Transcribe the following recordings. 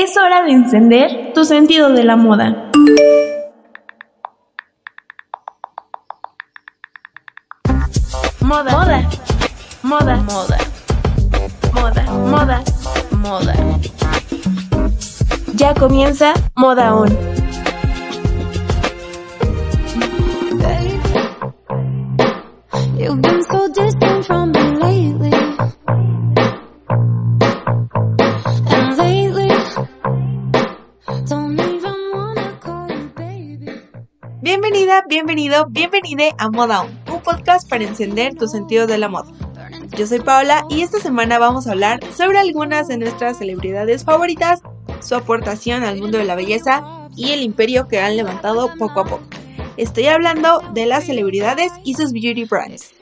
Es hora de encender tu sentido de la moda. Moda. Moda. Moda. Moda. Moda. Moda. Moda. Ya comienza Moda On. Bienvenida, bienvenido, bienvenide a Moda On, un podcast para encender tu sentido de la moda. Yo soy Paola y esta semana vamos a hablar sobre algunas de nuestras celebridades favoritas, su aportación al mundo de la belleza y el imperio que han levantado poco a poco. Estoy hablando de las celebridades y sus beauty brands.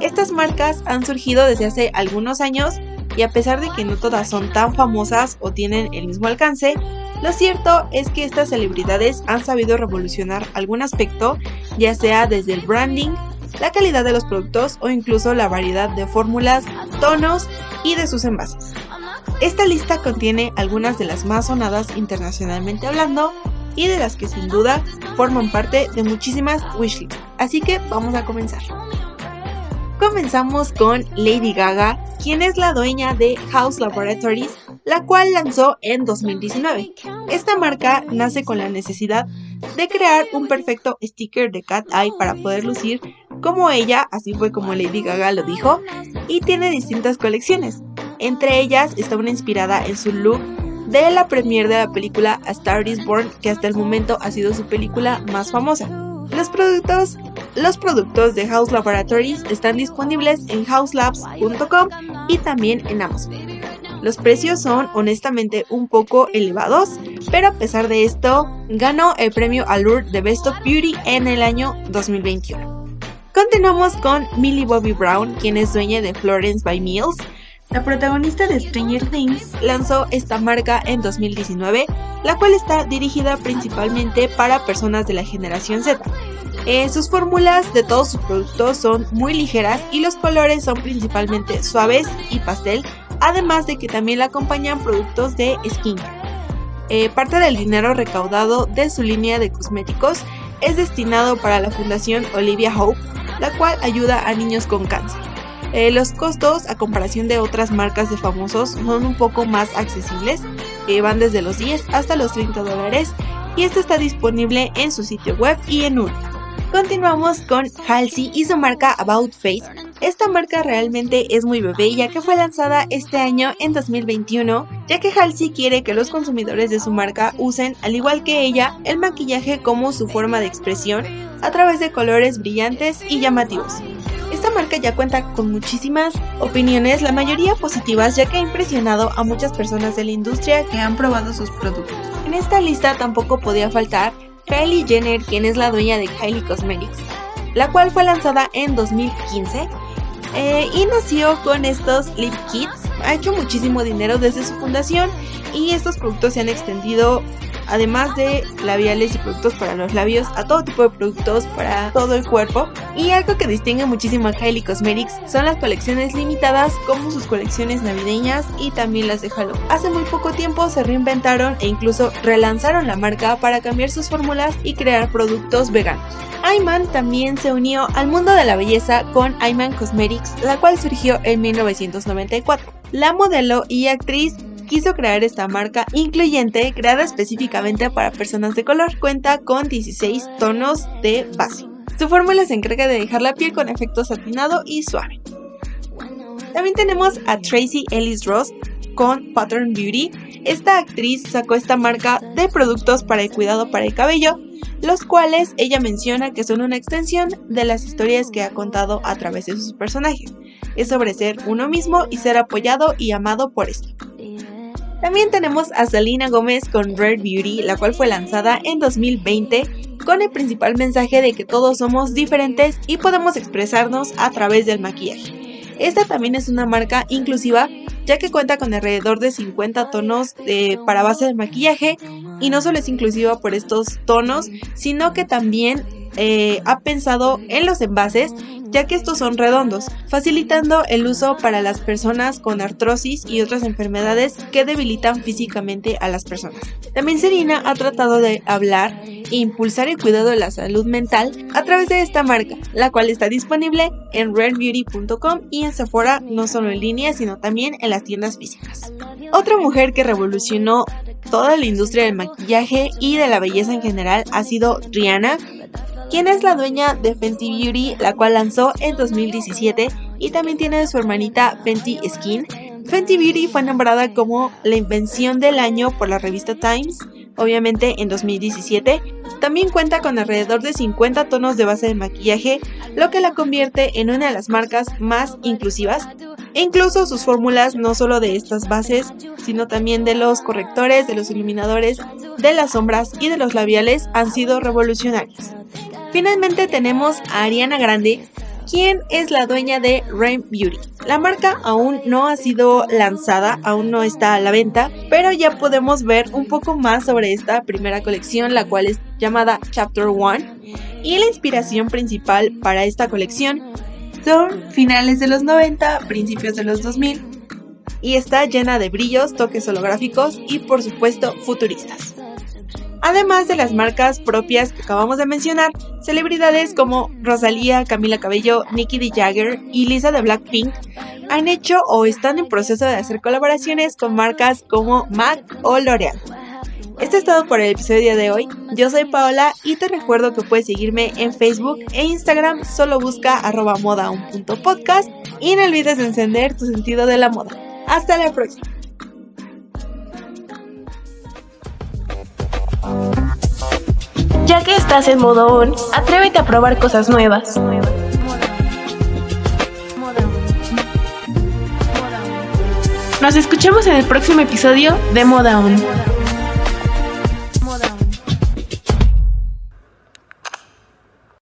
Estas marcas han surgido desde hace algunos años y a pesar de que no todas son tan famosas o tienen el mismo alcance, lo cierto es que estas celebridades han sabido revolucionar algún aspecto, ya sea desde el branding, la calidad de los productos o incluso la variedad de fórmulas, tonos y de sus envases. Esta lista contiene algunas de las más sonadas internacionalmente hablando y de las que sin duda forman parte de muchísimas wishlists. Así que vamos a comenzar. Comenzamos con Lady Gaga, quien es la dueña de House Laboratories, la cual lanzó en 2019. Esta marca nace con la necesidad de crear un perfecto sticker de cat eye para poder lucir como ella, así fue como Lady Gaga lo dijo, y tiene distintas colecciones. Entre ellas está una inspirada en su look de la premiere de la película A Star is Born, que hasta el momento ha sido su película más famosa. Los productos, los productos de House Laboratories están disponibles en houselabs.com y también en Amazon. Los precios son honestamente un poco elevados, pero a pesar de esto, ganó el premio Allure de Best of Beauty en el año 2021. Continuamos con Millie Bobby Brown, quien es dueña de Florence by Mills. La protagonista de Stranger Things lanzó esta marca en 2019, la cual está dirigida principalmente para personas de la generación Z. Eh, sus fórmulas de todos sus productos son muy ligeras y los colores son principalmente suaves y pastel, además de que también la acompañan productos de skincare. Eh, parte del dinero recaudado de su línea de cosméticos es destinado para la Fundación Olivia Hope, la cual ayuda a niños con cáncer. Eh, los costos, a comparación de otras marcas de famosos, son un poco más accesibles, eh, van desde los 10 hasta los 30 dólares, y esto está disponible en su sitio web y en Ulta. Continuamos con Halsey y su marca About Face. Esta marca realmente es muy bebé ya que fue lanzada este año en 2021, ya que Halsey quiere que los consumidores de su marca usen, al igual que ella, el maquillaje como su forma de expresión a través de colores brillantes y llamativos. Esta marca ya cuenta con muchísimas opiniones, la mayoría positivas, ya que ha impresionado a muchas personas de la industria que han probado sus productos. En esta lista tampoco podía faltar Kylie Jenner, quien es la dueña de Kylie Cosmetics, la cual fue lanzada en 2015 eh, y nació con estos lip kits. Ha hecho muchísimo dinero desde su fundación y estos productos se han extendido además de labiales y productos para los labios, a todo tipo de productos para todo el cuerpo. Y algo que distingue muchísimo a Kylie Cosmetics son las colecciones limitadas como sus colecciones navideñas y también las de Halloween. Hace muy poco tiempo se reinventaron e incluso relanzaron la marca para cambiar sus fórmulas y crear productos veganos. Ayman también se unió al mundo de la belleza con Ayman Cosmetics, la cual surgió en 1994. La modelo y actriz quiso crear esta marca incluyente creada específicamente para personas de color. Cuenta con 16 tonos de base. Su fórmula se encarga de dejar la piel con efecto satinado y suave. También tenemos a Tracy Ellis Ross con Pattern Beauty. Esta actriz sacó esta marca de productos para el cuidado para el cabello, los cuales ella menciona que son una extensión de las historias que ha contado a través de sus personajes. Es sobre ser uno mismo y ser apoyado y amado por esto. También tenemos a Selena Gómez con Rare Beauty, la cual fue lanzada en 2020 con el principal mensaje de que todos somos diferentes y podemos expresarnos a través del maquillaje. Esta también es una marca inclusiva ya que cuenta con alrededor de 50 tonos de, para base de maquillaje y no solo es inclusiva por estos tonos, sino que también eh, ha pensado en los envases, ya que estos son redondos, facilitando el uso para las personas con artrosis y otras enfermedades que debilitan físicamente a las personas. También Serena ha tratado de hablar e impulsar el cuidado de la salud mental a través de esta marca, la cual está disponible en rarebeauty.com y en Sephora no solo en línea, sino también en las tiendas físicas. Otra mujer que revolucionó toda la industria del maquillaje y de la belleza en general ha sido Rihanna, quien es la dueña de Fenty Beauty, la cual lanzó en 2017 y también tiene su hermanita Fenty Skin. Fenty Beauty fue nombrada como la invención del año por la revista Times, obviamente en 2017. También cuenta con alrededor de 50 tonos de base de maquillaje, lo que la convierte en una de las marcas más inclusivas. E incluso sus fórmulas, no solo de estas bases, sino también de los correctores, de los iluminadores, de las sombras y de los labiales, han sido revolucionarios. Finalmente tenemos a Ariana Grande, quien es la dueña de Rain Beauty. La marca aún no ha sido lanzada, aún no está a la venta, pero ya podemos ver un poco más sobre esta primera colección, la cual es llamada Chapter 1. Y la inspiración principal para esta colección finales de los 90, principios de los 2000, y está llena de brillos, toques holográficos y por supuesto futuristas. Además de las marcas propias que acabamos de mencionar, celebridades como Rosalía, Camila Cabello, Nicki D. Jagger y Lisa de Blackpink han hecho o están en proceso de hacer colaboraciones con marcas como MAC o L'Oreal. Esto es todo por el episodio de hoy. Yo soy Paola y te recuerdo que puedes seguirme en Facebook e Instagram. Solo busca arroba moda1.podcast y no olvides encender tu sentido de la moda. Hasta la próxima. Ya que estás en modo on, atrévete a probar cosas nuevas. Nos escuchamos en el próximo episodio de Moda On.